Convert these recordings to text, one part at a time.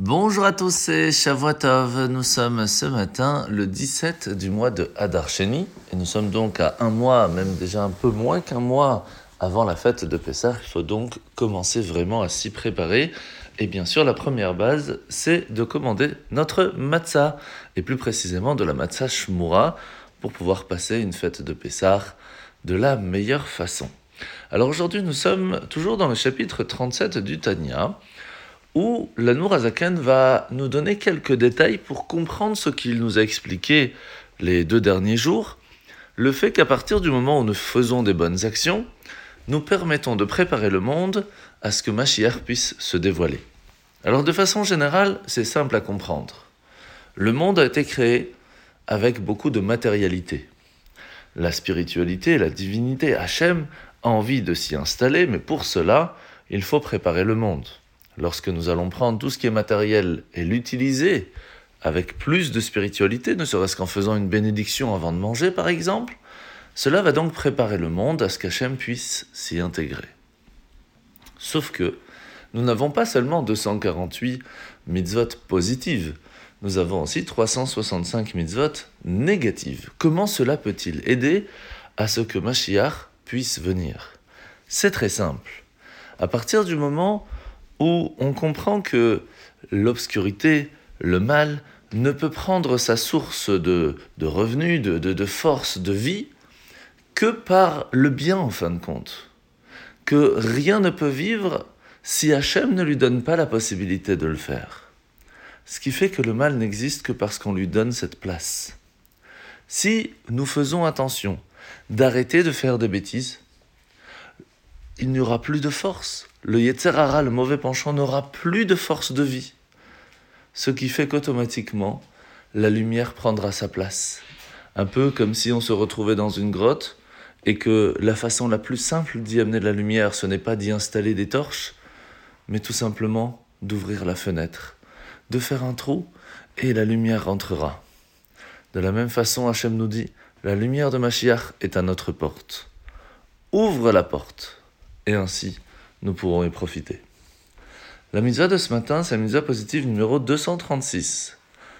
Bonjour à tous, c'est Shavuotov. Nous sommes ce matin le 17 du mois de Hadar Sheni et nous sommes donc à un mois, même déjà un peu moins qu'un mois avant la fête de Pessah. Il faut donc commencer vraiment à s'y préparer. Et bien sûr, la première base, c'est de commander notre matzah, et plus précisément de la matzah shmura, pour pouvoir passer une fête de Pessah de la meilleure façon. Alors aujourd'hui, nous sommes toujours dans le chapitre 37 du Tanya, où l'Anour va nous donner quelques détails pour comprendre ce qu'il nous a expliqué les deux derniers jours, le fait qu'à partir du moment où nous faisons des bonnes actions, nous permettons de préparer le monde à ce que Mashiach puisse se dévoiler. Alors de façon générale, c'est simple à comprendre. Le monde a été créé avec beaucoup de matérialité. La spiritualité, la divinité, Hachem a envie de s'y installer, mais pour cela, il faut préparer le monde. Lorsque nous allons prendre tout ce qui est matériel et l'utiliser avec plus de spiritualité, ne serait-ce qu'en faisant une bénédiction avant de manger par exemple, cela va donc préparer le monde à ce qu'Hachem puisse s'y intégrer. Sauf que nous n'avons pas seulement 248 mitzvot positives, nous avons aussi 365 mitzvot négatives. Comment cela peut-il aider à ce que Mashiach puisse venir? C'est très simple. À partir du moment où on comprend que l'obscurité, le mal, ne peut prendre sa source de, revenus, de, de force, de vie, que par le bien en fin de compte. Que rien ne peut vivre si Hachem ne lui donne pas la possibilité de le faire. Ce qui fait que le mal n'existe que parce qu'on lui donne cette place. Si nous faisons attention d'arrêter de faire des bêtises, il n'y aura plus de force. Le Yetzerara, le mauvais penchant, n'aura plus de force de vie. Ce qui fait qu'automatiquement, la lumière prendra sa place. Un peu comme si on se retrouvait dans une grotte et que la façon la plus simple d'y amener de la lumière, ce n'est pas d'y installer des torches, mais tout simplement d'ouvrir la fenêtre, de faire un trou, et la lumière rentrera. De la même façon, Hachem nous dit, la lumière de Mashiach est à notre porte. Ouvre la porte, et ainsi nous pourrons y profiter. La mitzvah de ce matin, c'est la mitzvah positive numéro 236.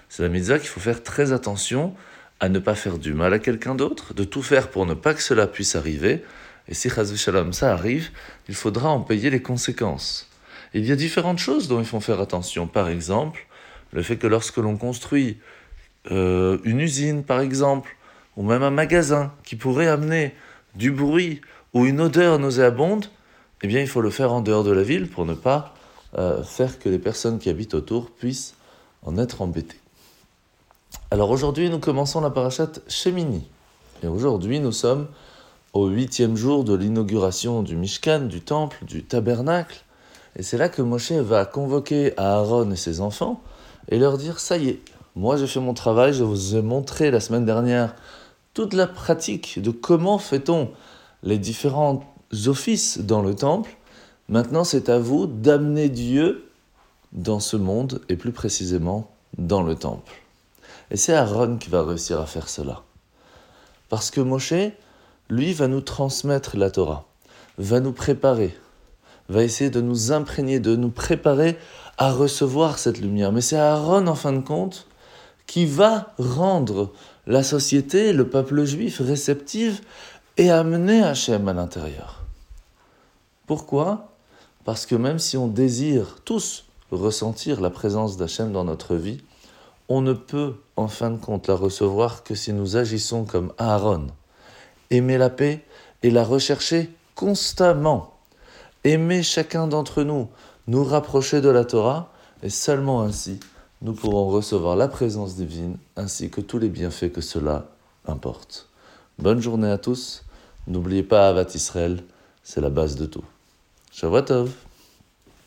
C'est la mitzvah qu'il faut faire très attention à ne pas faire du mal à quelqu'un d'autre, de tout faire pour ne pas que cela puisse arriver. Et si Shalom ça arrive, il faudra en payer les conséquences. Il y a différentes choses dont il faut faire attention. Par exemple, le fait que lorsque l'on construit euh, une usine, par exemple, ou même un magasin qui pourrait amener du bruit ou une odeur nauséabonde, eh bien, il faut le faire en dehors de la ville pour ne pas euh, faire que les personnes qui habitent autour puissent en être embêtées. Alors aujourd'hui, nous commençons la parachate Shemini. Et aujourd'hui, nous sommes au huitième jour de l'inauguration du Mishkan, du temple, du tabernacle. Et c'est là que Moshe va convoquer Aaron et ses enfants et leur dire Ça y est, moi j'ai fait mon travail, je vous ai montré la semaine dernière toute la pratique de comment fait-on les différents offices dans le temple. Maintenant, c'est à vous d'amener Dieu dans ce monde et plus précisément dans le temple. Et c'est Aaron qui va réussir à faire cela. Parce que Moshe, lui, va nous transmettre la Torah, va nous préparer, va essayer de nous imprégner, de nous préparer à recevoir cette lumière. Mais c'est Aaron, en fin de compte, qui va rendre la société, le peuple juif réceptive et amener Hachem à l'intérieur. Pourquoi? Parce que même si on désire tous ressentir la présence d'Hachem dans notre vie, on ne peut en fin de compte la recevoir que si nous agissons comme Aaron. Aimer la paix et la rechercher constamment. Aimer chacun d'entre nous, nous rapprocher de la Torah, et seulement ainsi nous pourrons recevoir la présence divine ainsi que tous les bienfaits que cela importe. Bonne journée à tous. N'oubliez pas Avat Israël, c'est la base de tout. Shavuot